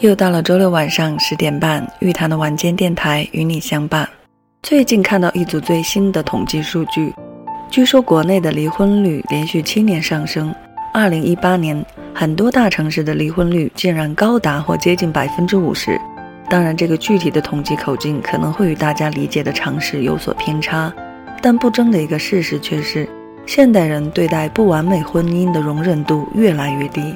又到了周六晚上十点半，玉谈的晚间电台与你相伴。最近看到一组最新的统计数据，据说国内的离婚率连续七年上升。二零一八年，很多大城市的离婚率竟然高达或接近百分之五十。当然，这个具体的统计口径可能会与大家理解的常识有所偏差，但不争的一个事实却是，现代人对待不完美婚姻的容忍度越来越低。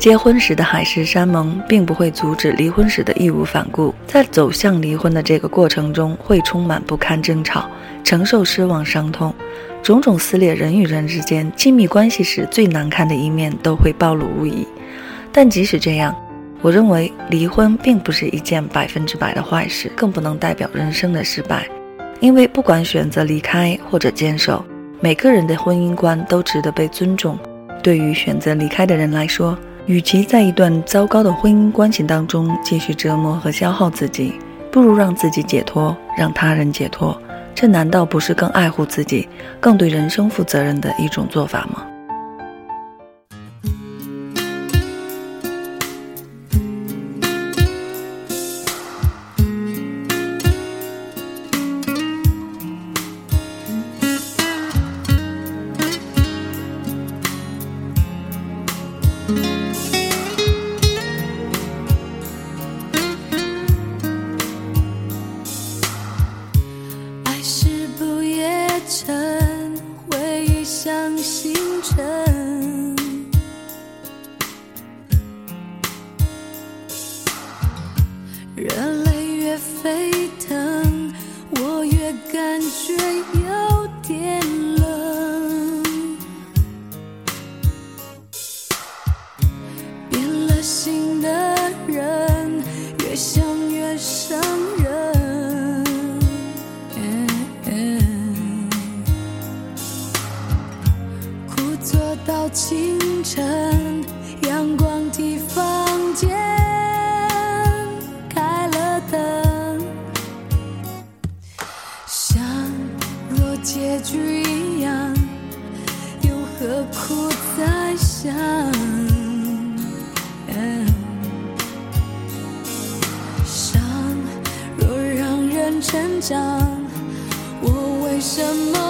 结婚时的海誓山盟，并不会阻止离婚时的义无反顾。在走向离婚的这个过程中，会充满不堪争吵，承受失望伤痛，种种撕裂人与人之间亲密关系时最难看的一面都会暴露无遗。但即使这样，我认为离婚并不是一件百分之百的坏事，更不能代表人生的失败。因为不管选择离开或者坚守，每个人的婚姻观都值得被尊重。对于选择离开的人来说，与其在一段糟糕的婚姻关系当中继续折磨和消耗自己，不如让自己解脱，让他人解脱。这难道不是更爱护自己、更对人生负责任的一种做法吗？却有点冷，变了心的人越想越伤人。枯坐到清晨。成长，我为什么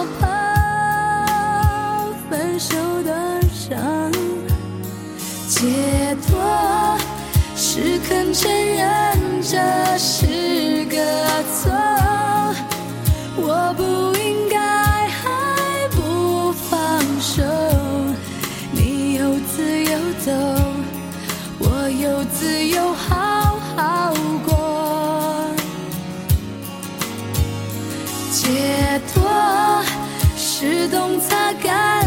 自动擦干。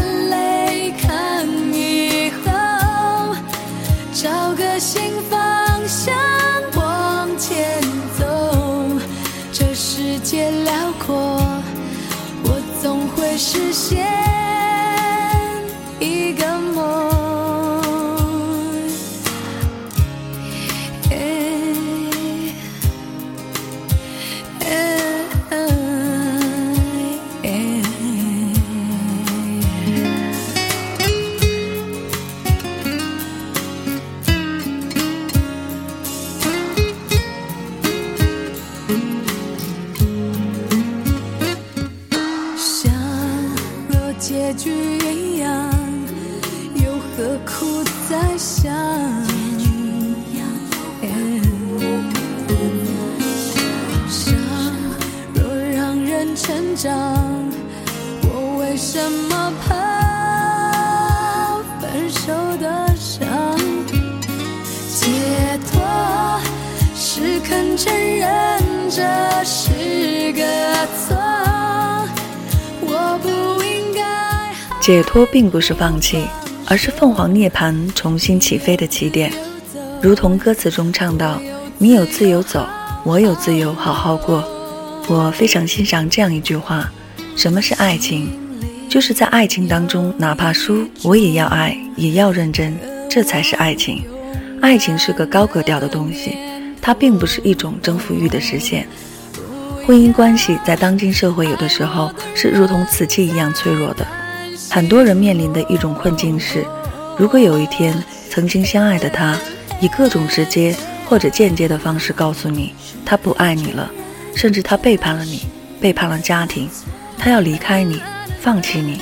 我为什么怕分手的伤？解脱是肯承认这是个错，解脱并不是放弃，而是凤凰涅槃重新起飞的起点。如同歌词中唱到：“你有自由走，我有自由好好过。”我非常欣赏这样一句话：“什么是爱情？就是在爱情当中，哪怕输，我也要爱，也要认真，这才是爱情。爱情是个高格调的东西，它并不是一种征服欲的实现。婚姻关系在当今社会，有的时候是如同瓷器一样脆弱的。很多人面临的一种困境是，如果有一天曾经相爱的他，以各种直接或者间接的方式告诉你，他不爱你了，甚至他背叛了你，背叛了家庭，他要离开你，放弃你。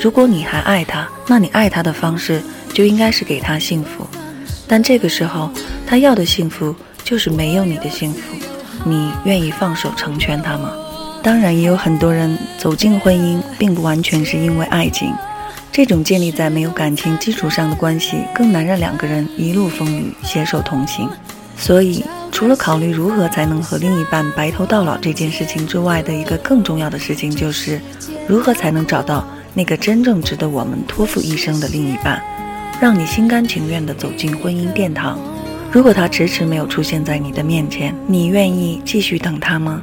如果你还爱他，那你爱他的方式就应该是给他幸福。但这个时候，他要的幸福就是没有你的幸福。你愿意放手成全他吗？当然，也有很多人走进婚姻，并不完全是因为爱情。这种建立在没有感情基础上的关系，更难让两个人一路风雨携手同行。所以，除了考虑如何才能和另一半白头到老这件事情之外的一个更重要的事情，就是如何才能找到那个真正值得我们托付一生的另一半，让你心甘情愿地走进婚姻殿堂。如果他迟迟没有出现在你的面前，你愿意继续等他吗？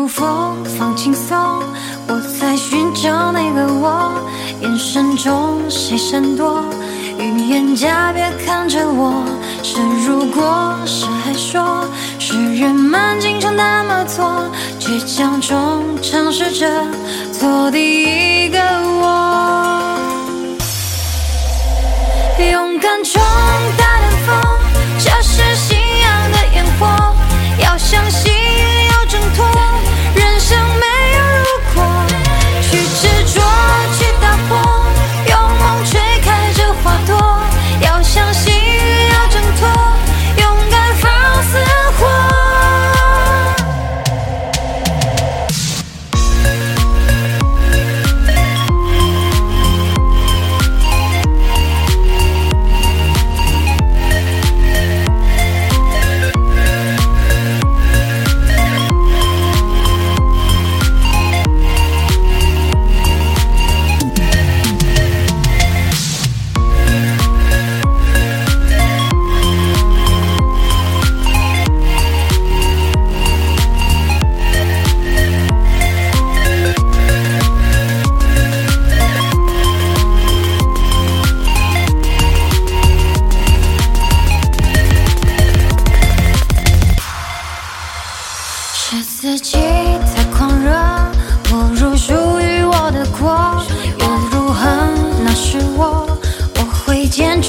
如风，放轻松，我在寻找那个我。眼神中谁闪躲？语言家别看着我。是如果，是还说，是人们经常那么做，倔强中尝试着做第一个我。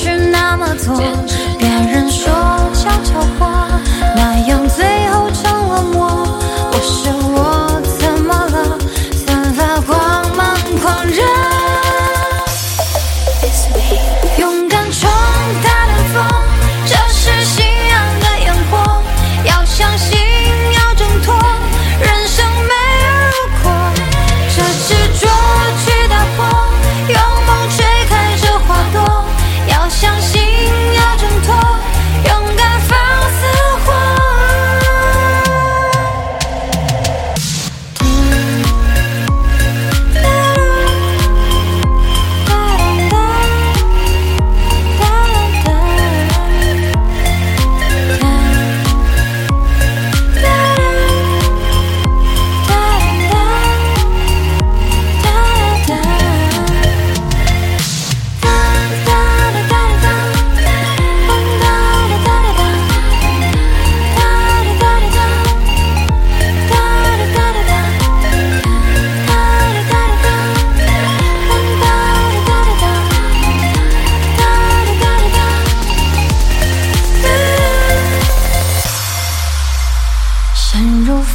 是那么多。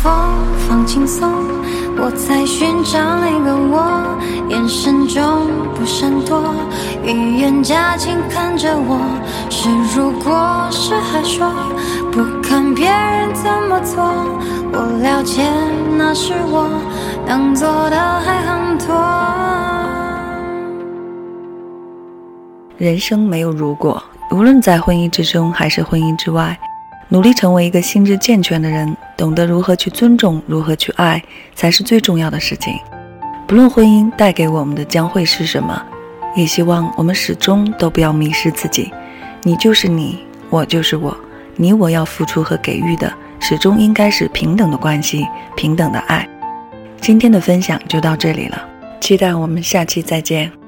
否放轻松？我在寻找那个我，眼神中不闪躲语言假情看着我，是如果是还说，不看别人怎么做。我了解那是我能做的还很多。人生没有如果，无论在婚姻之中还是婚姻之外，努力成为一个心智健全的人，懂得如何去尊重，如何去爱，才是最重要的事情。不论婚姻带给我们的将会是什么。也希望我们始终都不要迷失自己。你就是你，我就是我，你我要付出和给予的始终应该是平等的关系，平等的爱。今天的分享就到这里了，期待我们下期再见。